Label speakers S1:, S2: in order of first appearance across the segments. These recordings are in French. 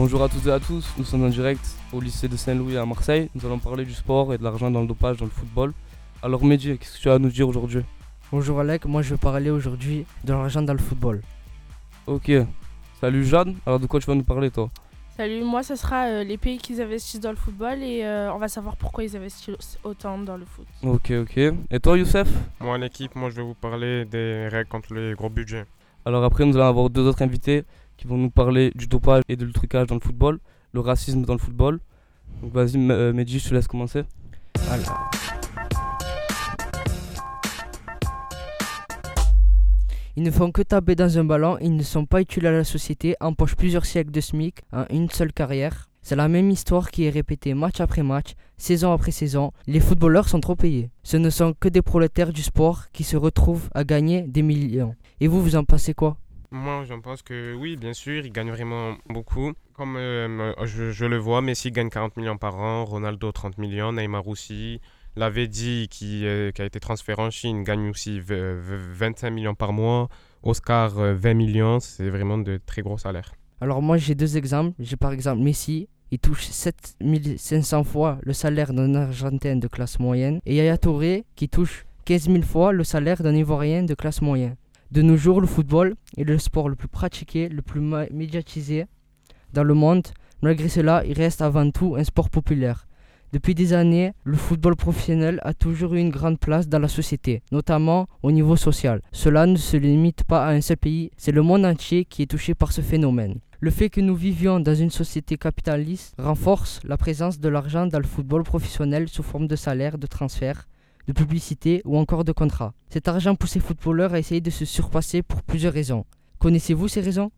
S1: Bonjour à toutes et à tous, nous sommes en direct au lycée de Saint-Louis à Marseille. Nous allons parler du sport et de l'argent dans le dopage dans le football. Alors Mehdi, qu'est-ce que tu as à nous dire aujourd'hui?
S2: Bonjour Alec, moi je vais parler aujourd'hui de l'argent dans le football.
S1: Ok, salut Jeanne, alors de quoi tu vas nous parler toi?
S3: Salut, moi ce sera euh, les pays qui investissent dans le football et euh, on va savoir pourquoi ils investissent autant dans le foot.
S1: Ok, ok. Et toi Youssef?
S4: Moi, en équipe, moi, je vais vous parler des règles contre les gros budgets.
S1: Alors après nous allons avoir deux autres invités qui vont nous parler du dopage et du trucage dans le football, le racisme dans le football. Donc vas-y euh, Mehdi, je te laisse commencer.
S2: Ils ne font que taper dans un ballon, ils ne sont pas utiles à la société, empochent plusieurs siècles de SMIC en une seule carrière. C'est la même histoire qui est répétée match après match, saison après saison. Les footballeurs sont trop payés. Ce ne sont que des prolétaires du sport qui se retrouvent à gagner des millions. Et vous, vous en pensez quoi?
S4: Moi, j'en pense que oui, bien sûr, ils gagnent vraiment beaucoup. Comme euh, je, je le vois, Messi gagne 40 millions par an, Ronaldo 30 millions, Neymar aussi. Lavedi, qui, euh, qui a été transféré en Chine, gagne aussi v- v- 25 millions par mois. Oscar, euh, 20 millions. C'est vraiment de très gros salaires.
S2: Alors moi j'ai deux exemples. J'ai par exemple Messi, il touche 7500 fois le salaire d'un Argentin de classe moyenne. Et Yaya Touré qui touche 15 000 fois le salaire d'un Ivoirien de classe moyenne. De nos jours, le football est le sport le plus pratiqué, le plus médiatisé dans le monde. Malgré cela, il reste avant tout un sport populaire. Depuis des années, le football professionnel a toujours eu une grande place dans la société, notamment au niveau social. Cela ne se limite pas à un seul pays, c'est le monde entier qui est touché par ce phénomène. Le fait que nous vivions dans une société capitaliste renforce la présence de l'argent dans le football professionnel sous forme de salaire, de transfert, de publicité ou encore de contrat. Cet argent pousse les footballeurs à essayer de se surpasser pour plusieurs raisons. Connaissez-vous ces raisons?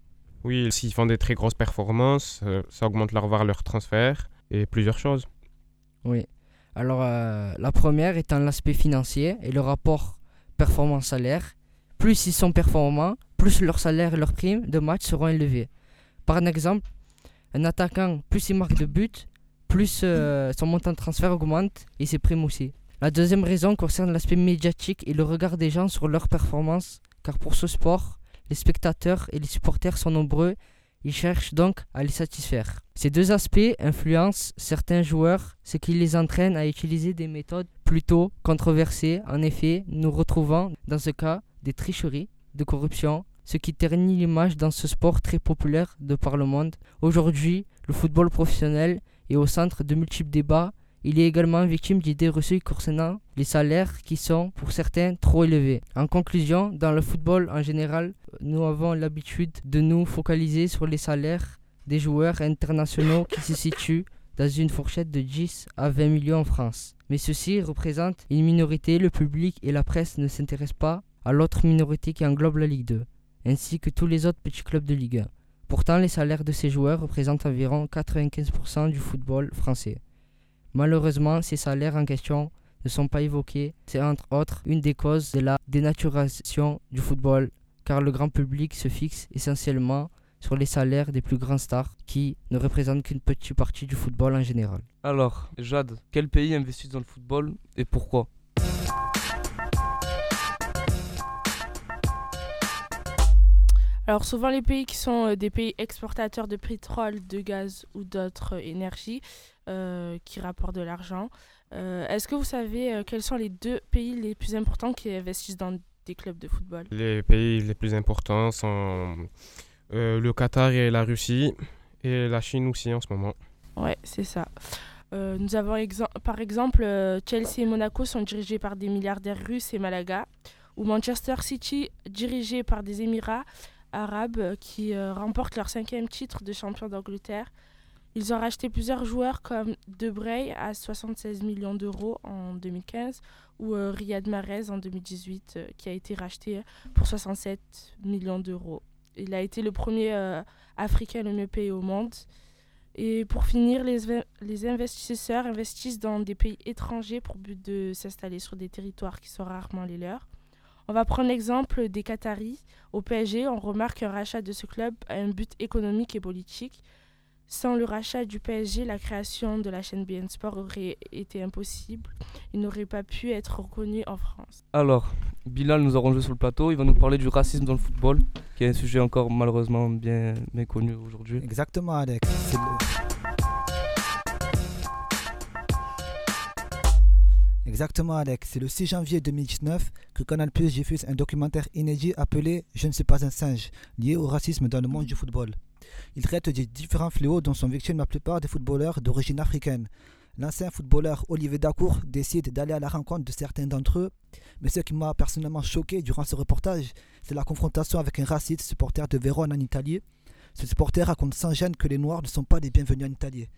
S4: Oui, s'ils font des très grosses performances, euh, ça augmente leur valeur leur transfert et plusieurs choses.
S2: Oui. Alors, euh, la première étant l'aspect financier et le rapport performance-salaire. Plus ils sont performants, plus leur salaire et leurs primes de match seront élevés. Par un exemple, un attaquant, plus il marque de buts, plus euh, son montant de transfert augmente et ses primes aussi. La deuxième raison concerne l'aspect médiatique et le regard des gens sur leur performance, car pour ce sport, les spectateurs et les supporters sont nombreux ils cherchent donc à les satisfaire. Ces deux aspects influencent certains joueurs, ce qui les entraîne à utiliser des méthodes plutôt controversées. En effet, nous retrouvons dans ce cas des tricheries, de corruption, ce qui ternit l'image dans ce sport très populaire de par le monde. Aujourd'hui, le football professionnel est au centre de multiples débats. Il est également victime d'idées reçues concernant les salaires qui sont pour certains trop élevés. En conclusion, dans le football en général, nous avons l'habitude de nous focaliser sur les salaires des joueurs internationaux qui se situent dans une fourchette de 10 à 20 millions en France. Mais ceci représente une minorité, le public et la presse ne s'intéressent pas à l'autre minorité qui englobe la Ligue 2, ainsi que tous les autres petits clubs de Ligue 1. Pourtant, les salaires de ces joueurs représentent environ 95% du football français. Malheureusement, ces salaires en question ne sont pas évoqués. C'est entre autres une des causes de la dénaturation du football, car le grand public se fixe essentiellement sur les salaires des plus grands stars qui ne représentent qu'une petite partie du football en général.
S1: Alors, Jade, quel pays investit dans le football et pourquoi?
S3: Alors souvent les pays qui sont euh, des pays exportateurs de pétrole, de gaz ou d'autres énergies qui rapportent de l'argent. Euh, Est-ce que vous savez euh, quels sont les deux pays les plus importants qui investissent dans des clubs de football?
S4: Les pays les plus importants sont euh, le Qatar et la Russie, et la Chine aussi en ce moment.
S3: Ouais, c'est ça. Euh, nous avons exem- par exemple euh, Chelsea et Monaco sont dirigés par des milliardaires russes et Malaga, ou Manchester City dirigé par des Émirats arabes euh, qui euh, remportent leur cinquième titre de champion d'Angleterre. Ils ont racheté plusieurs joueurs comme De Brey à 76 millions d'euros en 2015 ou euh, Riyad Mahrez en 2018 euh, qui a été racheté pour 67 millions d'euros. Il a été le premier euh, Africain le mieux payé au monde. Et pour finir, les, les investisseurs investissent dans des pays étrangers pour but de s'installer sur des territoires qui sont rarement les leurs. On va prendre l'exemple des Qataris. Au PSG, on remarque qu'un rachat de ce club a un but économique et politique. Sans le rachat du PSG, la création de la chaîne BN Sport aurait été impossible. Il n'aurait pas pu être reconnu en France.
S1: Alors, Bilal nous a rangé sur le plateau. Il va nous parler du racisme dans le football, qui est un sujet encore malheureusement bien méconnu aujourd'hui.
S5: Exactement, Alex. C'est Exactement, Alex. C'est le 6 janvier 2019 que Canal Plus diffuse un documentaire inédit appelé Je ne suis pas un singe, lié au racisme dans le monde du football. Il traite des différents fléaux dont sont victimes la plupart des footballeurs d'origine africaine. L'ancien footballeur Olivier Dacour décide d'aller à la rencontre de certains d'entre eux, mais ce qui m'a personnellement choqué durant ce reportage, c'est la confrontation avec un raciste supporter de Vérone en Italie. Ce supporter raconte sans gêne que les Noirs ne sont pas les bienvenus en Italie.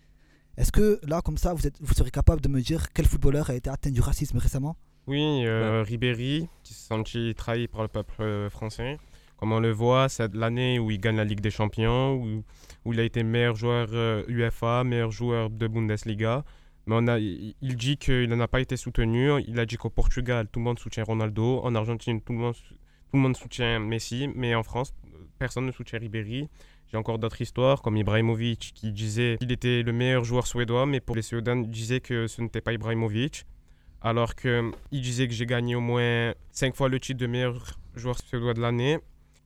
S5: Est-ce que là, comme ça, vous, êtes, vous serez capable de me dire quel footballeur a été atteint du racisme récemment?
S4: Oui, euh, Ribéry, qui s'est senti trahi par le peuple euh, français. Comme on le voit, c'est l'année où il gagne la Ligue des Champions, où, où il a été meilleur joueur euh, UEFA, meilleur joueur de Bundesliga. Mais on a, il dit qu'il n'a pas été soutenu. Il a dit qu'au Portugal, tout le monde soutient Ronaldo. En Argentine, tout le monde, tout le monde soutient Messi. Mais en France, personne ne soutient Ribéry. J'ai encore d'autres histoires, comme Ibrahimovic, qui disait qu'il était le meilleur joueur suédois, mais pour les Suédois, il disait que ce n'était pas Ibrahimovic. Alors qu'il disait que j'ai gagné au moins 5 fois le titre de meilleur joueur suédois de l'année.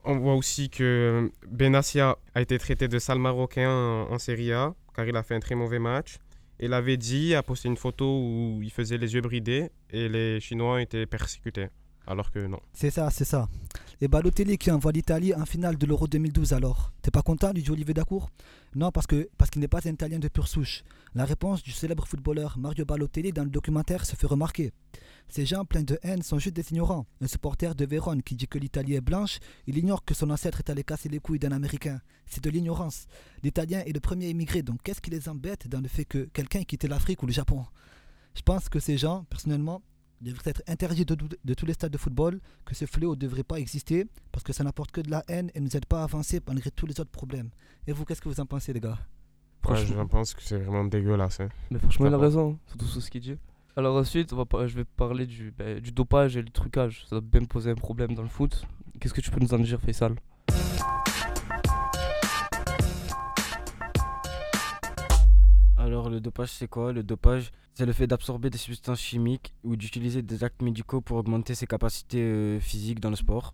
S4: On voit aussi que Benassia a été traité de sale marocain en, en Serie A, car il a fait un très mauvais match. Et l'avait dit, a posté une photo où il faisait les yeux bridés et les Chinois étaient persécutés. Alors que non.
S5: C'est ça, c'est ça. Et Balotelli qui envoie l'Italie en finale de l'Euro 2012 alors. T'es pas content dit Olivier Dacour Non, parce parce qu'il n'est pas un Italien de pure souche. La réponse du célèbre footballeur Mario Balotelli dans le documentaire se fait remarquer. Ces gens pleins de haine sont juste des ignorants. Un supporter de Vérone qui dit que l'Italie est blanche, il ignore que son ancêtre est allé casser les couilles d'un Américain. C'est de l'ignorance. L'Italien est le premier immigré, donc qu'est-ce qui les embête dans le fait que quelqu'un ait quitté l'Afrique ou le Japon? Je pense que ces gens, personnellement, devraient être interdits de, de tous les stades de football, que ce fléau ne devrait pas exister, parce que ça n'apporte que de la haine et ne nous aide pas à avancer malgré tous les autres problèmes. Et vous, qu'est-ce que vous en pensez, les gars?
S4: Ouais, je pense que c'est vraiment dégueulasse. hein.
S1: Mais franchement, il a raison, surtout sur ce qu'il dit. Alors ensuite, on va par- je vais parler du, ben, du dopage et du trucage. Ça doit bien me poser un problème dans le foot. Qu'est-ce que tu peux nous en dire, Faisal?
S6: Alors le dopage c'est quoi? Le dopage c'est le fait d'absorber des substances chimiques ou d'utiliser des actes médicaux pour augmenter ses capacités euh, physiques dans le sport.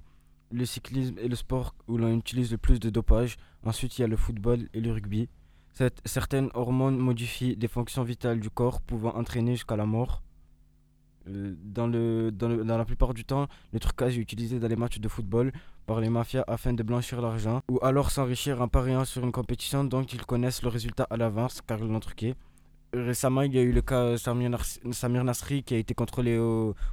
S6: Le cyclisme est le sport où l'on utilise le plus de dopage. Ensuite il y a le football et le rugby. Cette- certaines hormones modifient des fonctions vitales du corps pouvant entraîner jusqu'à la mort. Euh, dans, le, dans, la plupart du temps, le trucage est utilisé dans les matchs de football par les mafias afin de blanchir l'argent ou alors s'enrichir en pariant sur une compétition dont ils connaissent le résultat à l'avance car ils l'ont truqué. Récemment, il y a eu le cas Samir, Samir Nasri qui a été contrôlé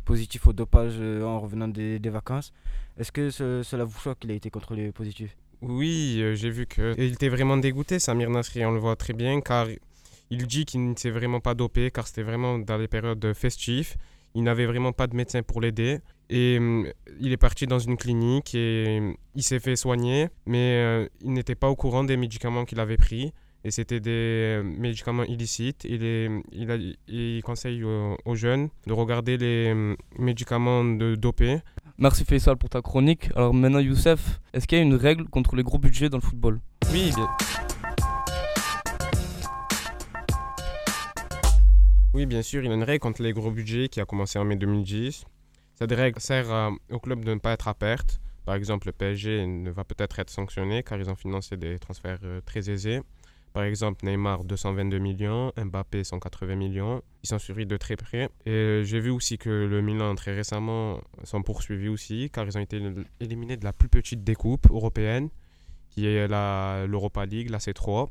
S6: positif au dopage euh, en revenant des, vacances. Est-ce que ce- cela vous choque qu'il a été contrôlé positif?
S4: Oui, euh, j'ai vu que et il était vraiment dégoûté, Samir Nasri, on le voit très bien, car il dit qu'il ne s'est vraiment pas dopé, car c'était vraiment dans les périodes festives. Il n'avait vraiment pas de médecin pour l'aider. Et hum, il est parti dans une clinique et hum, il s'est fait soigner, mais euh, il n'était pas au courant des médicaments qu'il avait pris. Et c'était des euh, médicaments illicites. Il, est, il, a- il conseille aux, aux jeunes de regarder les médicaments de dopés
S1: Merci Faisal pour ta chronique. Alors maintenant, Youssef, est-ce qu'il y a une règle contre les gros budgets dans le football?
S4: Oui, bien... Oui, bien sûr, il y a une règle contre les gros budgets qui a commencé en mai 2010. Cette règle sert à- au club de ne pas être à perte. Par exemple, le PSG ne va peut-être être sanctionné car ils ont financé des transferts euh, très aisés. Par exemple, Neymar 222 millions, Mbappé 180 millions. Ils sont suivis de très près. Et euh, j'ai vu aussi que le Milan très récemment sont poursuivis aussi car ils ont été éliminés de la plus petite des coupes européennes qui est l'Europa League, la C3.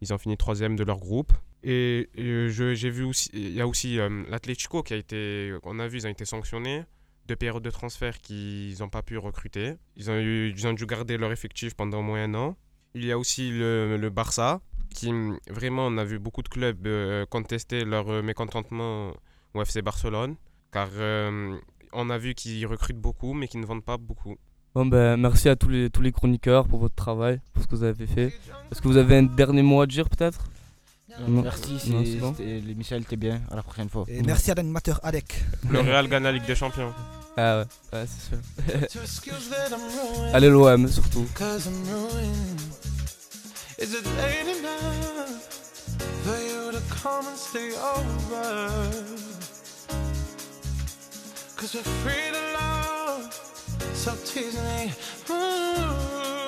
S4: Ils ont fini troisième de leur groupe. Et euh, je- j'ai vu aussi, il y a aussi euh, l'Atlético qui a été, on a vu, ils ont été sanctionnés. Deux périodes de transfert qu'ils n'ont pas pu recruter. Ils ont, ils ont dû garder leur effectif pendant au moins un an. Il y a aussi le, le Barça, qui vraiment, on a vu beaucoup de clubs euh, contester leur euh, mécontentement au FC Barcelone. Car euh, on a vu qu'ils recrutent beaucoup, mais qu'ils ne vendent pas beaucoup.
S1: Bon ben merci à tous les, tous les chroniqueurs pour votre travail, pour ce que vous avez fait. Est-ce que vous avez un dernier mot à dire peut-être? Non.
S6: Merci,
S1: Non,
S6: c'est-
S1: bon.
S6: c'était- elle était bien. À la prochaine fois.
S5: Et merci à l'animateur Alec.
S4: Le Real gagne la Ligue des Champions.
S1: Ah ouais, ouais c'est sûr. Allez l'OM surtout.
S7: Cause I'm ruined. Is it late enough for you to come and stay over? Cause we're free to love, so tease me. Ooh.